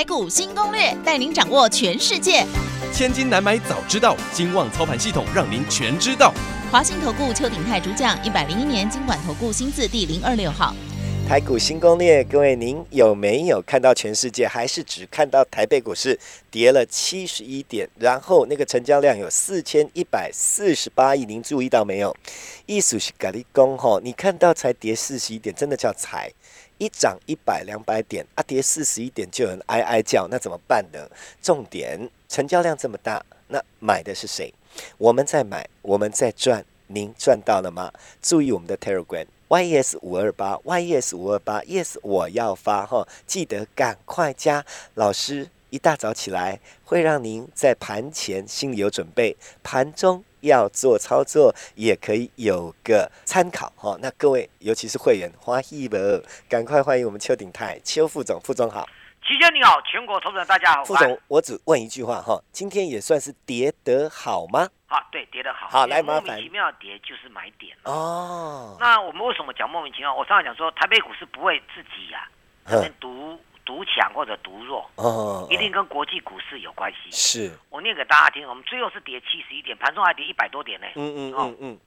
台股新攻略，带您掌握全世界。千金难买早知道，金旺操盘系统让您全知道。华信投顾邱鼎泰主讲，一百零一年金管投顾新字第零二六号。台股新攻略，各位您有没有看到全世界，还是只看到台北股市跌了七十一点，然后那个成交量有四千一百四十八亿？您注意到没有？意思是咖喱公吼，你看到才跌四十一点，真的叫踩。一涨一百两百点，啊跌四十一点就有人哀哀叫，那怎么办呢？重点，成交量这么大，那买的是谁？我们在买，我们在赚，您赚到了吗？注意我们的 Telegram YES 五二八 YES 五二八 Yes 我要发哈，记得赶快加老师。一大早起来，会让您在盘前心里有准备，盘中要做操作，也可以有个参考哈。那各位，尤其是会员，花一百二，赶快欢迎我们邱鼎泰邱副总，副总好。齐先你好，全国投资人大家好。副总，我只问一句话哈，今天也算是跌得好吗？啊，对，跌得好。好，来麻烦。莫名其妙跌就是买点哦。那我们为什么讲莫名其妙？我上次讲说，台北股市不会自己呀，能独。独强或者独弱，哦，一定跟国际股市有关系。是，我念给大家听，我们最后是跌七十一点，盘中还跌一百多点呢。嗯嗯嗯嗯，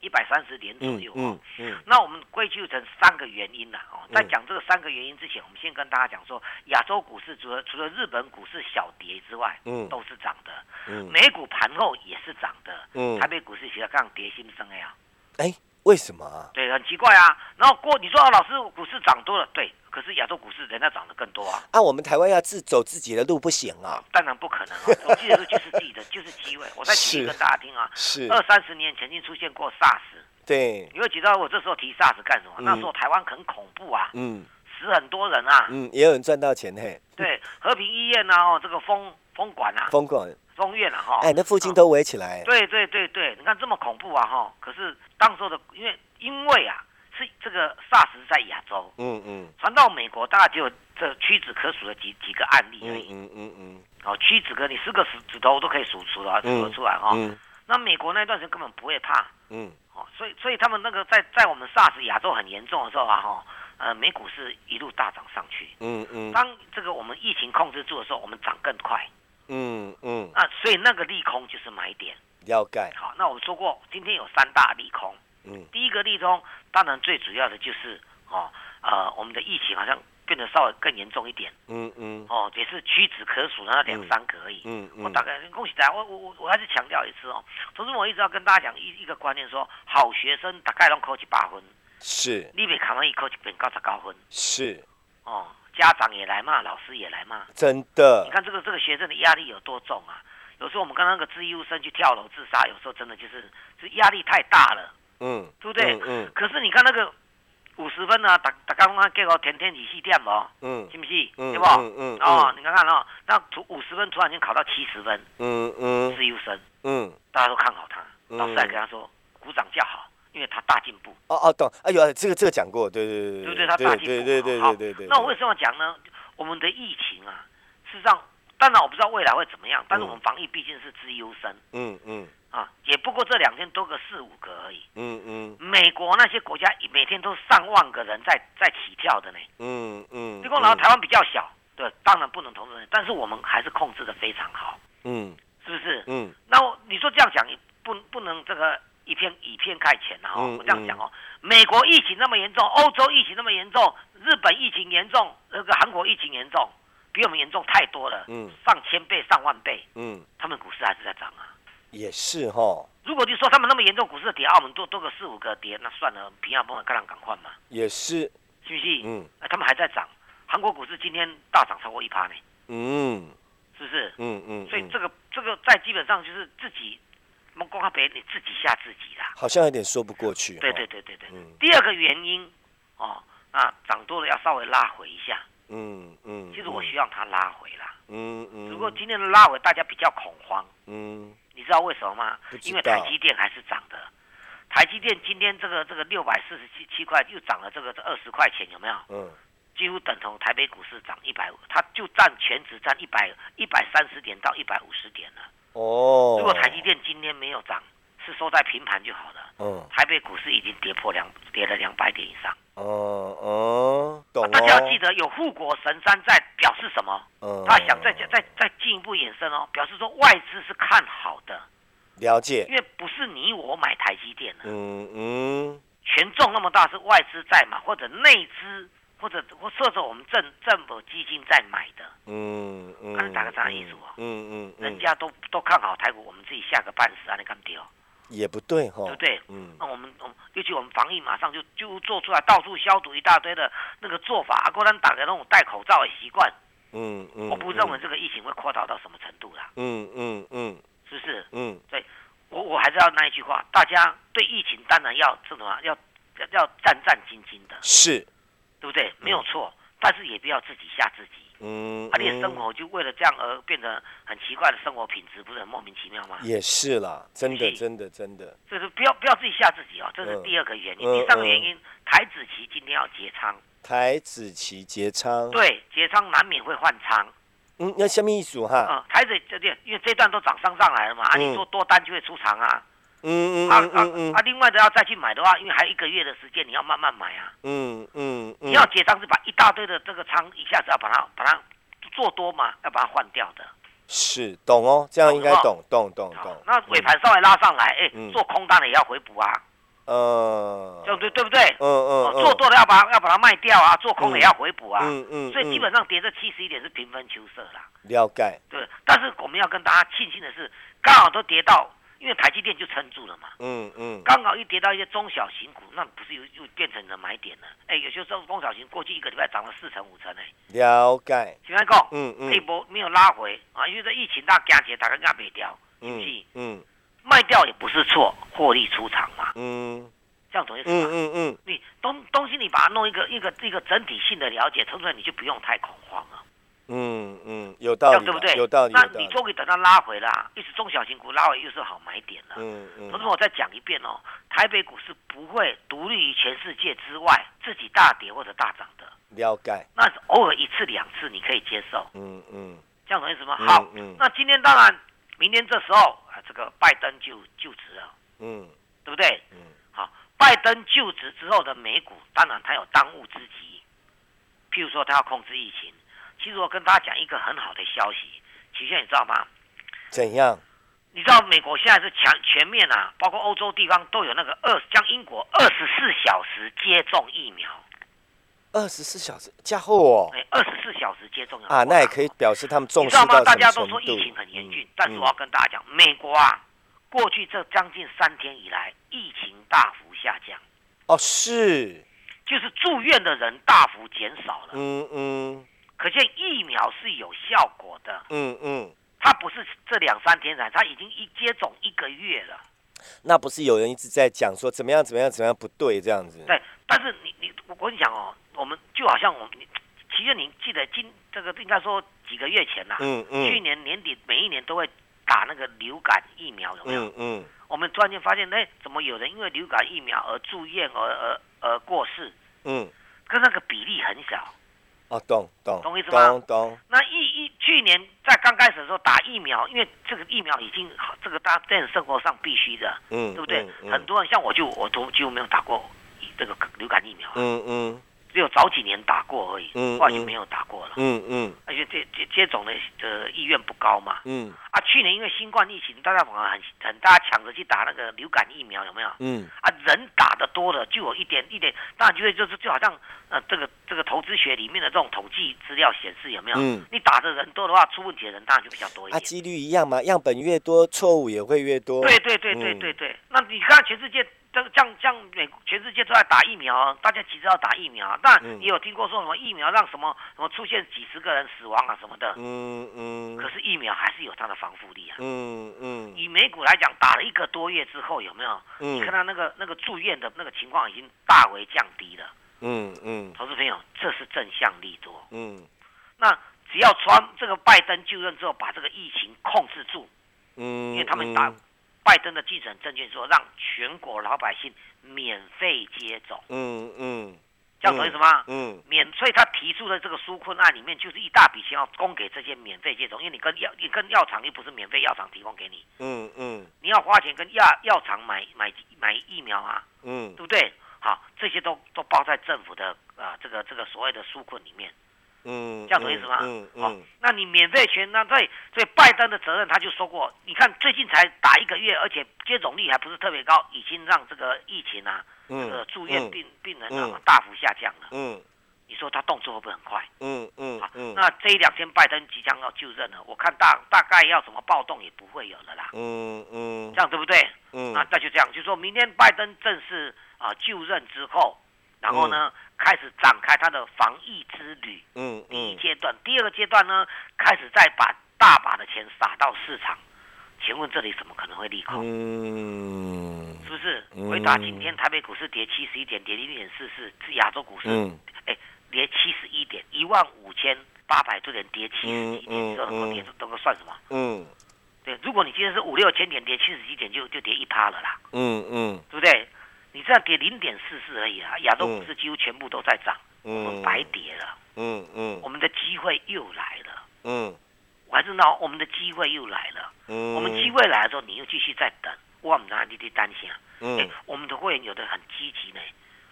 一百三十点左右。嗯嗯，那我们归咎成三个原因了。哦，在讲这个三个原因之前，我们先跟大家讲说，亚洲股市除了除了日本股市小跌之外，嗯，都是涨的。嗯，美股盘后也是涨的。嗯，台北股市其实刚跌新生呀。哎，为什么啊？对，很奇怪啊。然后过你说老师股市涨多了，对。可是亚洲股市人家涨得更多啊！啊，我们台湾要自走自己的路不行啊！当然不可能啊，走自己的路就是自己的，就是机会。我再举一个大家听啊，是二三十年曾经出现过 SARS，对，你会觉得我这时候提 SARS 干什么？那时候台湾很恐怖啊，嗯，死很多人啊，嗯，也有人赚到钱嘿。对，和平医院啊，哦，这个封封管啊，封管封院啊，哈，哎，那附近都围起来。对对对对，你看这么恐怖啊，哈，可是当时的因为因为啊。是这个 SARS 在亚洲，嗯嗯，传到美国大概只有这屈指可数的几几个案例而已，嗯嗯嗯，哦，屈指可你四个指指头都可以数出来数得出来哈。那美国那段时间根本不会怕，嗯，哦，所以所以他们那个在在我们 SARS 亚洲很严重的时候啊哈，呃，美股是一路大涨上去，嗯嗯，当这个我们疫情控制住的时候，我们涨更快，嗯嗯，啊，所以那个利空就是买点，了解。好，那我说过今天有三大利空。嗯，第一个利空，当然最主要的就是，哦，呃，我们的疫情好像变得稍微更严重一点。嗯嗯，哦，也是屈指可数的那两三个而已。嗯嗯，我大概恭喜大家，我我我我还是强调一次哦，同时我一直要跟大家讲一一个观念，说好学生大概能考七八分，是，你别考完一考就变高十高分，是，哦，家长也来骂，老师也来骂，真的，你看这个这个学生的压力有多重啊？有时候我们跟那个自优生去跳楼自杀，有时候真的就是是压力太大了。嗯，对不对？嗯。可是你看那个五十分呢，打打刚刚给我填填几细点哦？嗯。信不信？对不？嗯嗯。哦，你看看哦，那突五十分突然间考到七十分。嗯嗯。是优生。嗯。大家都看好他，老师还跟他说鼓掌叫好，因为他大进步。哦哦，懂。哎呦，这个这个讲过，对对对对对，他大进步。对对对对对对。那我为什么讲呢？我们的疫情啊，事实上，当然我不知道未来会怎么样，但是我们防疫毕竟是资优生。嗯嗯。啊，也不过这两天多个四五个而已。嗯嗯，美国那些国家每天都上万个人在在起跳的呢。嗯嗯，结果然后台湾比较小，对，当然不能同时，但是我们还是控制的非常好。嗯，是不是？嗯，那你说这样讲，不不能这个以偏以偏概全啊。哦，我这样讲哦，美国疫情那么严重，欧洲疫情那么严重，日本疫情严重，那个韩国疫情严重，比我们严重太多了。嗯，上千倍、上万倍。嗯，他们股市还是在涨啊。也是哈，如果你说他们那么严重，股市跌，澳门多多个四五个跌，那算了，平安不会看人赶快嘛。也是，是不是？嗯，哎，他们还在涨，韩国股市今天大涨超过一趴呢。嗯，是不是？嗯嗯。所以这个这个在基本上就是自己，我们光靠别你自己吓自己啦。好像有点说不过去。对对对对对。第二个原因哦，啊涨多了要稍微拉回一下。嗯嗯。其实我希望它拉回啦。嗯嗯。如果今天的拉回，大家比较恐慌。嗯。你知道为什么吗？因为台积电还是涨的。台积电今天这个这个六百四十七七块又涨了这个二十块钱，有没有？嗯。几乎等同台北股市涨一百五，它就占全值占一百一百三十点到一百五十点了。哦。如果台积电今天没有涨，是收在平盘就好了。嗯。台北股市已经跌破两跌了两百点以上。哦哦，懂大家要记得有护国神山在，表示什么？嗯。他想再再再进一步延伸哦，表示说外资是看好的。了解。因为不是你我买台积电的。嗯嗯。权重那么大，是外资在买，或者内资。或者或设着我们政政府基金在买的，嗯嗯，可能打个这样意思啊，嗯嗯，人家都都看好台股，我们自己下个半死啊，你看丢，也不对哈，对不对？嗯，那我们我们尤其我们防疫马上就就做出来，到处消毒一大堆的那个做法，啊，果然打个那种戴口罩的习惯，嗯嗯，我不认为这个疫情会扩大到什么程度啦，嗯嗯嗯，是不是？嗯，对，我我还是要那一句话，大家对疫情当然要这种啊，要要战战兢兢的，是。对不对？没有错，但是也不要自己吓自己。嗯，啊，你的生活就为了这样而变得很奇怪的生活品质，不是很莫名其妙吗？也是啦，真的，真的，真的。就是不要不要自己吓自己哦，这是第二个原因。第三个原因，台子期今天要结仓。台子期结仓。对，结仓难免会换仓。嗯，那下面一组哈。嗯，台子这点，因为这段都涨上上来了嘛，啊，你做多单就会出场啊。嗯嗯啊啊啊！另外的要再去买的话，因为还有一个月的时间，你要慢慢买啊。嗯嗯，你要结账是把一大堆的这个仓一下子要把它把它做多嘛，要把它换掉的。是懂哦，这样应该懂懂懂懂。那尾盘稍微拉上来，哎，做空单的也要回补啊。呃，对对对不对？嗯嗯。做多的要把要把它卖掉啊，做空的也要回补啊。嗯嗯。所以基本上跌这七十一点是平分秋色啦。了解。对，但是我们要跟大家庆幸的是，刚好都跌到。因为台积电就撑住了嘛，嗯嗯，刚好一跌到一些中小型股，那不是又又变成了买点了？哎，有些时候中小型过去一个礼拜涨了四成五成哎，了解。请问讲，嗯嗯，这波没有拉回啊，因为这疫情大加起，大家压不掉，嗯嗯，卖掉也不是错，获利出场嘛，嗯，这样懂意思吗？嗯嗯嗯，你东东西你把它弄一个一个一个整体性的了解，出来你就不用太恐慌。了。嗯嗯，有道理，对不对？有道理。那你终于等它拉回了，一直中小型股拉回又是好买点了。嗯嗯。同时我再讲一遍哦，台北股市不会独立于全世界之外，自己大跌或者大涨的。了解。那偶尔一次两次你可以接受。嗯嗯。这样懂意思吗？好。嗯。那今天当然，明天这时候啊，这个拜登就就职了。嗯。对不对？嗯。好，拜登就职之后的美股，当然他有当务之急，譬如说他要控制疫情。其实我跟大家讲一个很好的消息，齐炫你知道吗？怎样？你知道美国现在是全全面啊，包括欧洲地方都有那个二，将英国二十四小时接种疫苗。二十四小时加厚哦。哎，二十四小时接种啊，那也可以表示他们重视到你知道吗？大家都说疫情很严峻，但是我要跟大家讲，美国啊，过去这将近三天以来，疫情大幅下降。哦，是。就是住院的人大幅减少了。嗯嗯。可见疫苗是有效果的。嗯嗯，它不是这两三天才，它已经一接种一个月了。那不是有人一直在讲说怎么样怎么样怎么样不对这样子？对，但是你你我跟你讲哦，我们就好像我们，其实你记得今这个应该说几个月前呐，嗯嗯，去年年底每一年都会打那个流感疫苗，有没有？嗯嗯，我们突然间发现，哎，怎么有人因为流感疫苗而住院而而而过世？嗯，跟那个比例很小。哦，懂懂懂意思吗？懂懂。那一一去年在刚开始的时候打疫苗，因为这个疫苗已经这个大家在生活上必须的，嗯，对不对？很多人像我就我都几乎没有打过这个流感疫苗，嗯嗯。只有早几年打过而已，后来就没有打过了。嗯嗯，而且接接接种的的意愿不高嘛。嗯啊，去年因为新冠疫情，大家反而很很大家抢着去打那个流感疫苗，有没有？嗯啊，人打的多了，就有一点一点，当然就会就是就好像呃这个这个投资学里面的这种统计资料显示，有没有？嗯，你打的人多的话，出问题的人当然就比较多一点。啊，几率一样嘛，样本越多，错误也会越多。对对对对对对，那你看全世界。这个像像美全世界都在打疫苗，大家急着要打疫苗，但也有听过说什么疫苗让什么什么出现几十个人死亡啊什么的？嗯嗯。可是疫苗还是有它的防护力啊。嗯嗯。以美股来讲，打了一个多月之后，有没有？嗯。你看到那个那个住院的那个情况已经大为降低了。嗯嗯，投资朋友，这是正向利多。嗯，那只要川这个拜登就任之后，把这个疫情控制住，嗯，因为他们打拜登的记者证券说，让全国老百姓免费接种。嗯嗯。这样懂意思吗？嗯，免，所以他提出的这个纾困案里面，就是一大笔钱要供给这些免费接种，因为你跟药，你跟药厂又不是免费，药厂提供给你，嗯嗯，你要花钱跟药药厂买买买疫苗啊，嗯，对不对？好，这些都都包在政府的啊这个这个所谓的纾困里面。嗯，这样懂意思吗？嗯嗯，那你免费权，那对所以拜登的责任他就说过，你看最近才打一个月，而且接种率还不是特别高，已经让这个疫情啊，这个住院病病人啊大幅下降了。嗯，你说他动作会不会很快？嗯嗯，好，那这一两天拜登即将要就任了，我看大大概要什么暴动也不会有了啦。嗯嗯，这样对不对？嗯，那那就这样，就说明天拜登正式啊就任之后。然后呢，开始展开他的防疫之旅。嗯，第一阶段，第二个阶段呢，开始再把大把的钱撒到市场。请问这里怎么可能会利空？嗯，是不是？回答今天台北股市跌七十一点，跌零点四四，是亚洲股市，哎，跌七十一点，一万五千八百多点，跌七十一点，这能够跌，能够算什么？嗯，对，如果你今天是五六千点跌七十几点，就就跌一趴了啦。嗯嗯，对不对？你这样跌零点四四而已啊，亚洲股市几乎全部都在涨，我们白跌了。嗯嗯，我们的机会又来了。嗯，我还知道我们的机会又来了。嗯，我们机会来了之后，你又继续在等，我们哪里的担心啊？嗯，我们的会员有的很积极呢，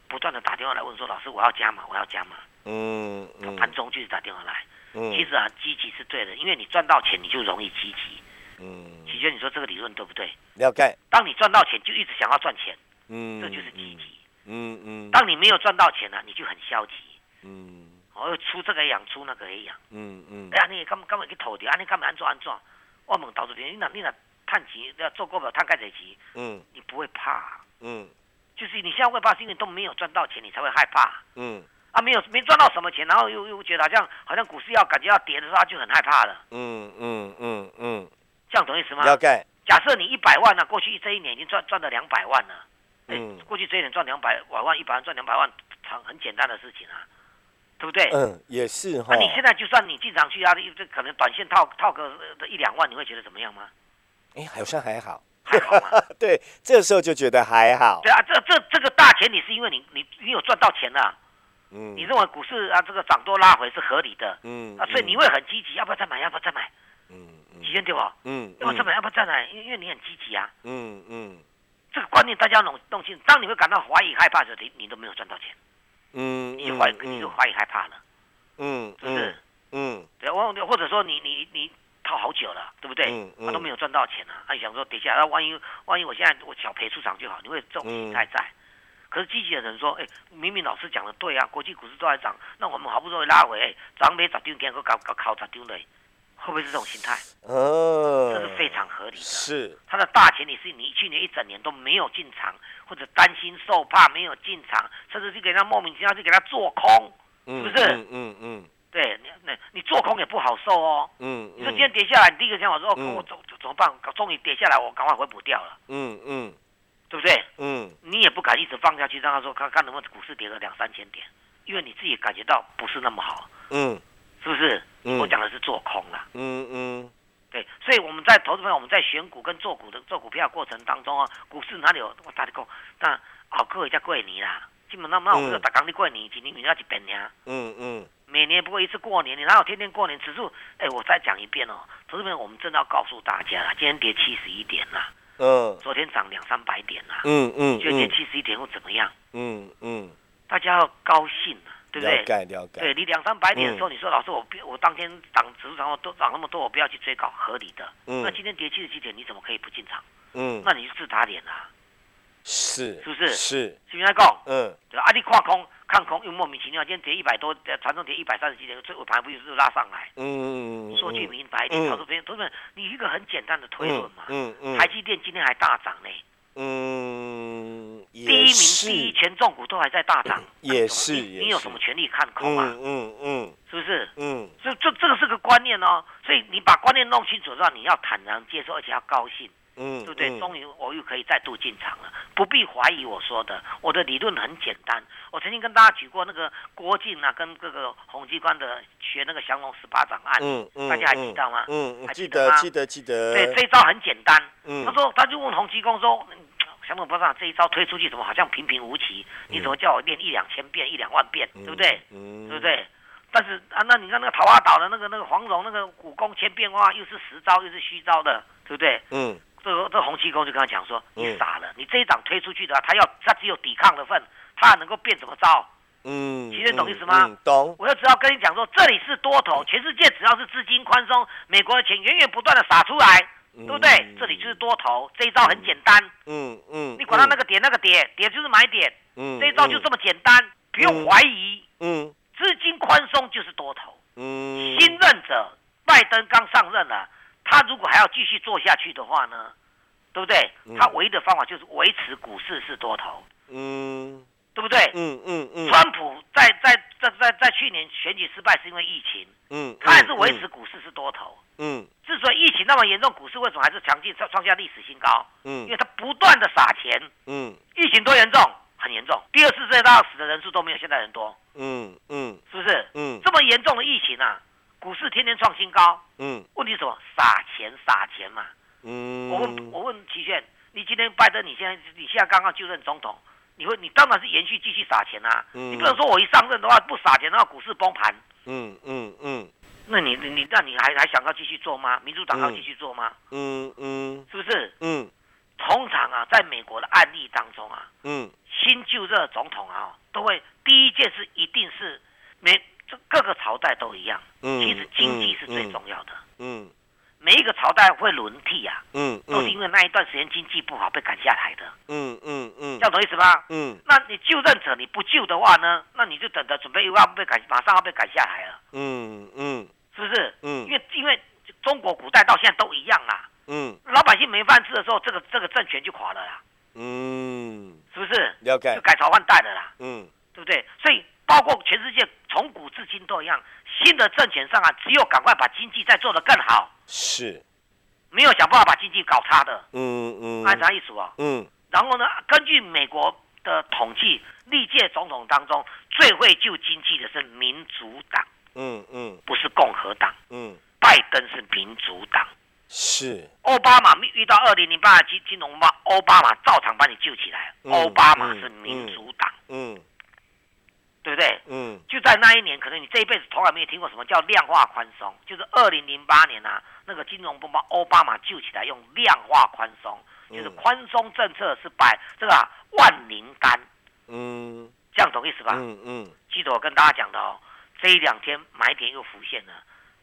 不断的打电话来问说：“老师，我要加码，我要加码。”嗯嗯，盘中就是打电话来。嗯，其实啊，积极是对的，因为你赚到钱，你就容易积极。嗯，奇娟，你说这个理论对不对？了解。当你赚到钱，就一直想要赚钱。嗯，这就是积极。嗯嗯，当你没有赚到钱了，你就很消极。嗯，我出这个养，出那个也养。嗯嗯，哎呀，你干干嘛去投的？啊，你干嘛安做安做？我问投资者，你哪你哪探钱要做股票探盖几钱？嗯，你不会怕。嗯，就是你现在会怕，是因为都没有赚到钱，你才会害怕。嗯，啊，没有没赚到什么钱，然后又又觉得好像好像股市要感觉要跌的时候，就很害怕了。嗯嗯嗯嗯，这样懂意思吗？了解。假设你一百万呢，过去这一年已经赚赚了两百万了。嗯，过去这一年赚两百百万，一百万赚两百万，很很简单的事情啊，对不对？嗯，也是哈。那你现在就算你进场去啊，这可能短线套套个一两万，你会觉得怎么样吗？哎，好像还好，还好吗？对，这时候就觉得还好。对啊，这这这个大前提是因为你你你有赚到钱了，嗯，你认为股市啊这个涨多拉回是合理的，嗯啊，所以你会很积极，要不要再买？要不要再买？嗯，几天对不？嗯，要不要再买？要不要再买？因因为你很积极啊，嗯嗯。这个观念大家弄弄清楚。当你会感到怀疑、害怕的时候，你你都没有赚到钱，嗯，你就怀你就怀疑、害怕了，嗯，是不是？嗯，对，或或者说你你你套好久了，对不对？嗯嗯，都没有赚到钱啊，还想说跌下来，万一万一我现在我小赔出场就好，你会这种心态在。可是积极的人说，哎，明明老师讲的对啊，国际股市都在涨，那我们好不容易拉回，涨没涨丢给，个搞搞考咋丢嘞？会不会是这种心态？哦，这是非常合理的。是，它的大前提是你去年一整年都没有进场，或者担心受怕没有进场，甚至是给他莫名其妙就给他做空，是不是？嗯嗯嗯。对，你那你做空也不好受哦。嗯。你说今天跌下来，你第一个想法说，我怎怎么办？终于跌下来，我赶快回补掉了。嗯嗯。对不对？嗯。你也不敢一直放下去，让他说看看能不能股市跌个两三千点，因为你自己感觉到不是那么好。嗯。是不是？我讲的是做空了。嗯嗯，对，所以我们在投资朋友，我们在选股跟做股的做股票过程当中啊，股市哪里有我大你讲，那好过一家过年啦，基本上那我们打刚的过年，今年明年一遍呀。嗯嗯，每年不过一次过年，你哪有天天过年？指数，哎，我再讲一遍哦，投资朋友，我们真的要告诉大家了，今天跌七十一点啦。嗯。昨天涨两三百点啦。嗯嗯。今天跌七十一点会怎么样？嗯嗯。大家要高兴啊。对不对？了解了解。对你两三百点的时候，你说老师，我我当天涨指数涨都涨那么多，我不要去追高，合理的。嗯。那今天跌七十几点，你怎么可以不进场？嗯。那你就自打脸啊。是。是不是？是。是不是讲？嗯。对啊，你跨空看空又莫名其妙，今天跌一百多，传统跌一百三十几点，最后盘不就是拉上来？嗯说句明白一点，投资朋友，投资你一个很简单的推论嘛。嗯嗯。台积电今天还大涨呢。嗯，第一名、第一权重股都还在大涨，也是，你有什么权利看空啊？嗯嗯，是不是？嗯，这这这个是个观念哦，所以你把观念弄清楚之后，你要坦然接受，而且要高兴。嗯，对不对？终于我又可以再度进场了，不必怀疑我说的，我的理论很简单。我曾经跟大家举过那个郭靖啊，跟这个洪机关的学那个降龙十八掌案，嗯嗯，大家还记得吗？嗯，还记得记得记得。对，这一招很简单。嗯，他说他就问洪七公说，降龙十八掌这一招推出去怎么好像平平无奇？你怎么叫我练一两千遍、一两万遍，对不对？嗯，对不对？但是啊，那你看那个桃花岛的那个那个黄蓉那个武功千变万化，又是实招又是虚招的，对不对？嗯，这个这洪七公就跟他讲说，你傻了，你这一掌推出去的话，他要他只有抵抗的份，他能够变什么招？嗯，其实懂意思吗？懂。我就只要跟你讲说，这里是多头，全世界只要是资金宽松，美国的钱源源不断的撒出来，对不对？这里就是多头，这一招很简单。嗯嗯，你管他那个点那个点，点就是买点。嗯，这一招就这么简单，不用怀疑。嗯。资金宽松就是多头。嗯，新任者拜登刚上任了，他如果还要继续做下去的话呢，对不对？他唯一的方法就是维持股市是多头。嗯，对不对？嗯嗯嗯。川普在在在在在去年选举失败是因为疫情。嗯，他还是维持股市是多头。嗯，之所以疫情那么严重，股市为什么还是强劲创创下历史新高？嗯，因为他不断的撒钱。嗯，疫情多严重？很严重，第二次世界大战死的人数都没有现在人多。嗯嗯，是不是？嗯，这么严重的疫情啊，股市天天创新高。嗯，问题什么？撒钱撒钱嘛。嗯，我问，我问齐炫，你今天拜登，你现在你现在刚刚就任总统，你会你当然是延续继续撒钱啊。嗯，你不能说我一上任的话不撒钱的话，股市崩盘。嗯嗯嗯，那你你那你还还想要继续做吗？民主党要继续做吗？嗯嗯，是不是？嗯，通常啊，在美国的案例当中啊，嗯。新就任总统啊，都会第一件事一定是每这各个朝代都一样。嗯，其实经济是最重要的。嗯，每一个朝代会轮替啊。嗯，都是因为那一段时间经济不好被赶下来的。嗯嗯嗯，这样懂意思吧？嗯，那你就任者你不救的话呢，那你就等着准备又要被赶，马上要被赶下来了。嗯嗯，是不是？嗯，因为因为中国古代到现在都一样啊。嗯，老百姓没饭吃的时候，这个这个政权就垮了啦。嗯，是不是？了解，就改朝换代的啦。嗯，对不对？所以包括全世界至今都一样，新的政权上啊，只有赶快把经济再做得更好。是，没有想办法把经济搞差的。嗯嗯，按啥意思啊？嗯。然后呢，根据美国的统计，历届总统当中最会救经济的是民主党。嗯嗯，不是共和党。嗯，拜登是民主党。是奥巴马遇到二零零八金金融吧，奥巴马照常把你救起来。奥巴马是民主党，嗯，对不对？嗯，就在那一年，可能你这一辈子从来没有听过什么叫量化宽松，就是二零零八年啊，那个金融风暴，奥巴马救起来用量化宽松，就是宽松政策是摆这个万灵丹，嗯，这样懂意思吧？嗯嗯，记得我跟大家讲的哦，这一两天买点又浮现了。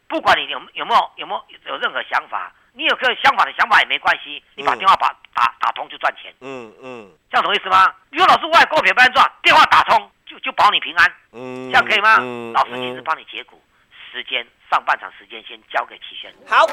不管你有有没有有没有有任何想法，你有个相反的想法也没关系，你把电话把打打通就赚钱。嗯嗯，这样懂意思吗？如果老师外股票不赚，电话打通就就保你平安。嗯，这样可以吗？老师亲自帮你解股，时间上半场时间先交给齐轩。好。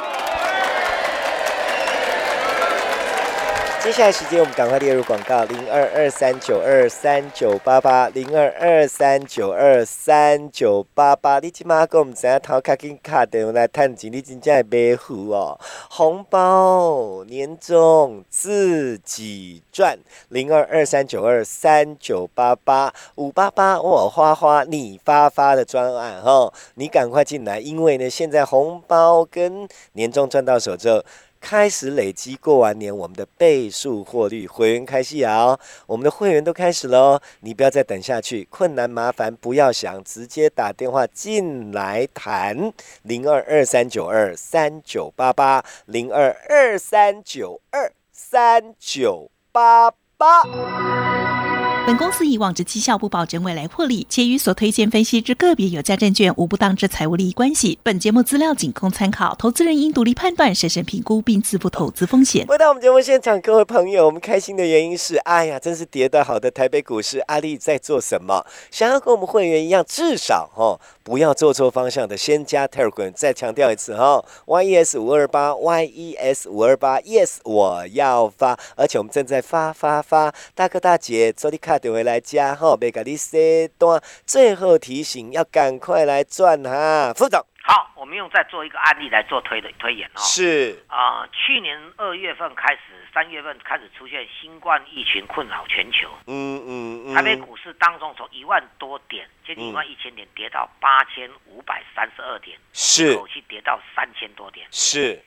接下来时间，我们赶快列入广告：零二二三九二三九八八，零二二三九二三九八八。你起码跟我们知影头卡紧卡电话来探钱，你真正会买福哦！红包年终自己赚，零二二三九二三九八八五八八，我花花你发发的专案哈，你赶快进来，因为呢，现在红包跟年终赚到手之后。开始累积过完年我们的倍数获利，会员开戏啊！我们的会员都开始喽，你不要再等下去，困难麻烦不要想，直接打电话进来谈零二二三九二三九八八零二二三九二三九八八。本公司以往之绩效不保证未来获利，且与所推荐分析之个别有价证券无不当之财务利益关系。本节目资料仅供参考，投资人应独立判断、审慎评估并自负投资风险。回到我们节目现场，各位朋友，我们开心的原因是，哎呀，真是跌得好的台北股市，阿力在做什么？想要跟我们会员一样，至少哈。不要做错方向的，先加 Telegram。再强调一次哈，YES 五二八，YES 五二八，Yes，我要发，而且我们正在发发发，大哥大姐，做你卡点回来加哈，别给你塞单。最后提醒，要赶快来赚哈，副总。好，我们用再做一个案例来做推的推演哦。是啊，去年二月份开始，三月份开始出现新冠疫情困扰全球。嗯嗯嗯。台北股市当中从一万多点，接近一万一千点，跌到八千五百三十二点，是一口气跌到三千多点。是，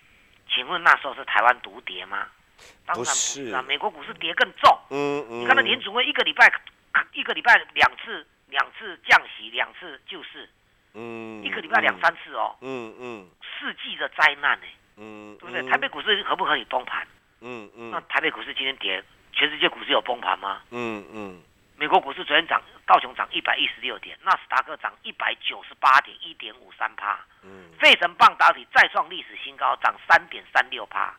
请问那时候是台湾独跌吗？当然不是啊，美国股市跌更重。嗯嗯。你看那联储会一个礼拜，一个礼拜两次，两次降息，两次救市。嗯，一个礼拜两三次哦，嗯嗯，世纪的灾难呢，嗯，对不对？台北股市可不可以崩盘？嗯嗯，那台北股市今天跌，全世界股市有崩盘吗？嗯嗯，美国股市昨天涨，道琼涨一百一十六点，纳斯达克涨一百九十八点，一点五三帕，嗯，费城半导体再创历史新高，涨三点三六帕。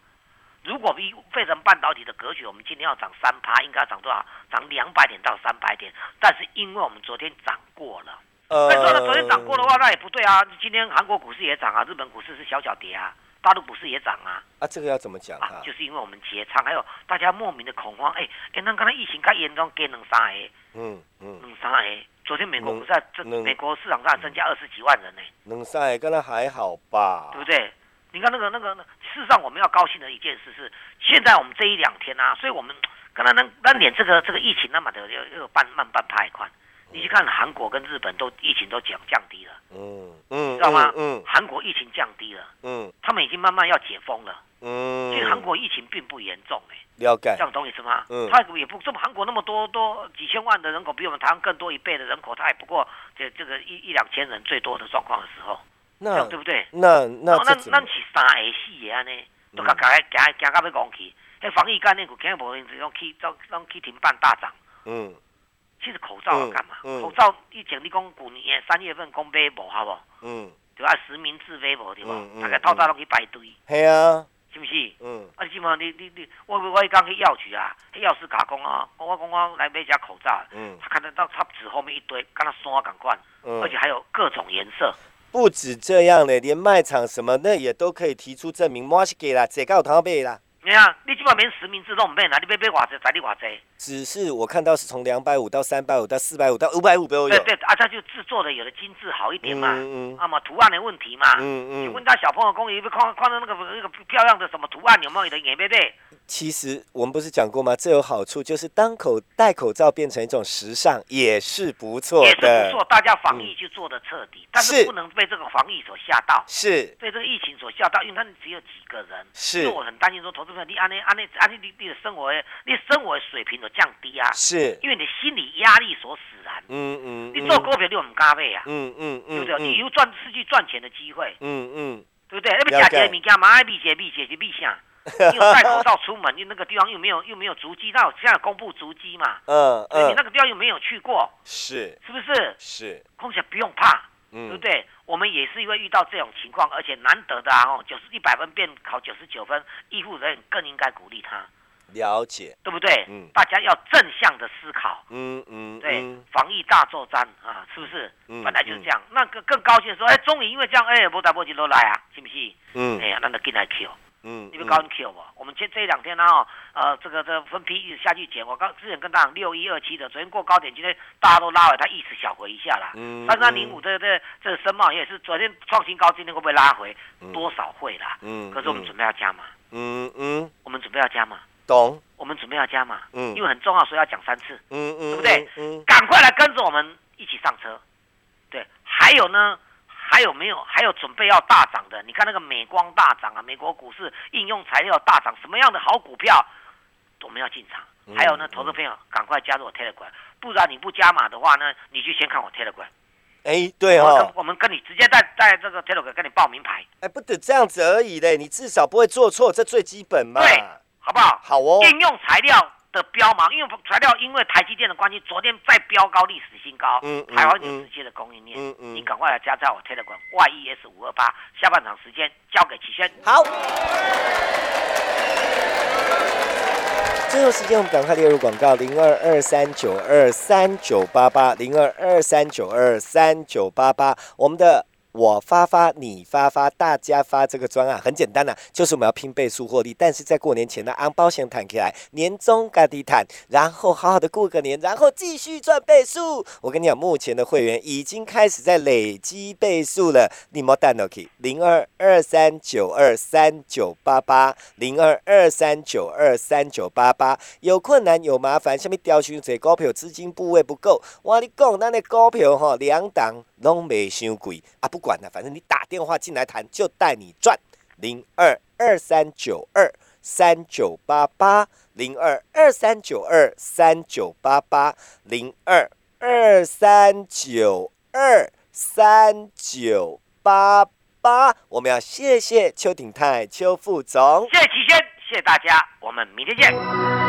如果比费城半导体的格局，我们今天要涨三趴，应该涨多少？涨两百点到三百点，但是因为我们昨天涨过了。所以说呢，昨天涨过的话，那也不对啊。今天韩国股市也涨啊，日本股市是小小跌啊，大陆股市也涨啊。啊，这个要怎么讲啊？就是因为我们结仓，还有大家莫名的恐慌。哎，哎，那刚才疫情太严重，给两三个。嗯嗯。两三个。昨天美国股市在这美国市场上增加二十几万人呢。两三个，刚才还好吧？对不对？你看那个那个，事实上我们要高兴的一件事是，现在我们这一两天啊，所以我们刚才那那点这个这个疫情那么的又又半慢半拍快。你去看韩国跟日本都疫情都降降低了，嗯嗯，知道吗？嗯，韩国疫情降低了，嗯，他们已经慢慢要解封了，嗯，其实韩国疫情并不严重哎，了解，这样懂意思吗？嗯，他也不这么韩国那么多多几千万的人口，比我们台湾更多一倍的人口，他也不过这这个一一两千人最多的状况的时候，那对不对？那那那那是三个四个安尼，都甲甲甲甲到要讲去，迄防疫概念股肯定无用，用去都拢去停办大涨，嗯。其实口罩要干嘛？口罩以前你讲去年三月份讲买无好不？嗯，对吧？实名制买无对吧？大家套餐拢去排队。系啊，是不是？嗯。啊，基本上你你你，我我刚去药局啊，去药师甲工啊，我讲我来买只口罩。嗯。他看得到他纸后面一堆，跟他山赶快，而且还有各种颜色。不止这样嘞，连卖场什么那也都可以提出证明，我是给啦，这个有通买啦。你看，你基本没实名制都唔买，啦你买买偌济，在你偌济？只是我看到是从两百五到三百五到四百五到五百五都有。对对，啊，他就制作的有的精致好一点嘛，嗯嗯，啊嘛图案的问题嘛，嗯嗯，你问他小朋友公园，不看看到那个那个漂亮的什么图案有没有的眼贝贝？其实我们不是讲过吗？这有好处，就是当口戴口罩变成一种时尚，也是不错的。也是不错，大家防疫就做的彻底，但是不能被这个防疫所吓到，是。被这个疫情所吓到，因为他们只有几个人，是。我很担心说，投资者你安内安内安内你你的生活，你生活水平有降低啊，是。因为你心理压力所使然。嗯嗯，你做股票你唔加倍啊，嗯嗯嗯，对不对？你有赚失去赚钱的机会，嗯嗯，对不对？那么假借物件嘛？爱避邪避邪是避啥？你有戴口罩出门，你那个地方又没有又没有足迹，那现在公布足迹嘛？嗯 嗯，你那个地方又没有去过，是是不是？是，况且不用怕，对不对？我们也是因为遇到这种情况，而且难得的啊，哦，九十一百分变考九十九分，医护人员更应该鼓励他。了解，对不对？嗯，大家要正向的思考。嗯嗯，对，防疫大作战啊，是不是？嗯，本来就是这样。那个更高兴说，哎，终于因为这样，哎，波打波吉都来啊，是不是？嗯，哎呀，那就进来 Q。嗯，你们高兴 Q 不？我们这这两天呢，哦，呃，这个这分批一直下去减。我刚之前跟大家六一二七的，昨天过高点，今天大家都拉回，它一直小回一下啦。嗯，三三零五这这这个深茂也是昨天创新高，今天会不会拉回？多少会啦？嗯，可是我们准备要加码。嗯嗯，我们准备要加码。懂。我们准备要加码。嗯，因为很重要，所以要讲三次。嗯嗯，对不对？嗯，赶快来跟着我们一起上车。对，还有呢。还有没有？还有准备要大涨的？你看那个美光大涨啊，美国股市应用材料大涨，什么样的好股票我们要进场？还有呢，投资朋友赶快加入我 Telegram，不然你不加码的话呢，你就先看我 Telegram。哎，对哦，我们跟你直接在在这个 Telegram 跟你报名牌。哎，不得这样子而已嘞，你至少不会做错，这最基本嘛。对，好不好？好哦。应用材料。的标嘛，因为材料因为台积电的关系，昨天再飙高历史新高。嗯台湾有直接的供应链，嗯嗯，你赶快来加在我 Telegram YES 五二八，下半场时间交给齐轩。好。最后时间我们赶快列入广告：零二二三九二三九八八，零二二三九二三九八八，我们的。我发发，你发发，大家发这个专案很简单呐，就是我们要拼倍数获利。但是在过年前呢，安保险谈起来，年终嘎地谈，然后好好的过个年，然后继续赚倍数。我跟你讲，目前的会员已经开始在累积倍数了。你莫带 OK，零二二三九二三九八八，零二二三九二三九八八。有困难有麻烦，下面调询这股票资金部位不够，我跟你讲，咱的股票哈两档拢未伤贵啊，不管了，反正你打电话进来谈，就带你赚。零二二三九二三九八八，零二二三九二三九八八，零二二三九二三九八八。我们要谢谢邱鼎泰邱副总，谢谢齐轩，谢谢大家，我们明天见。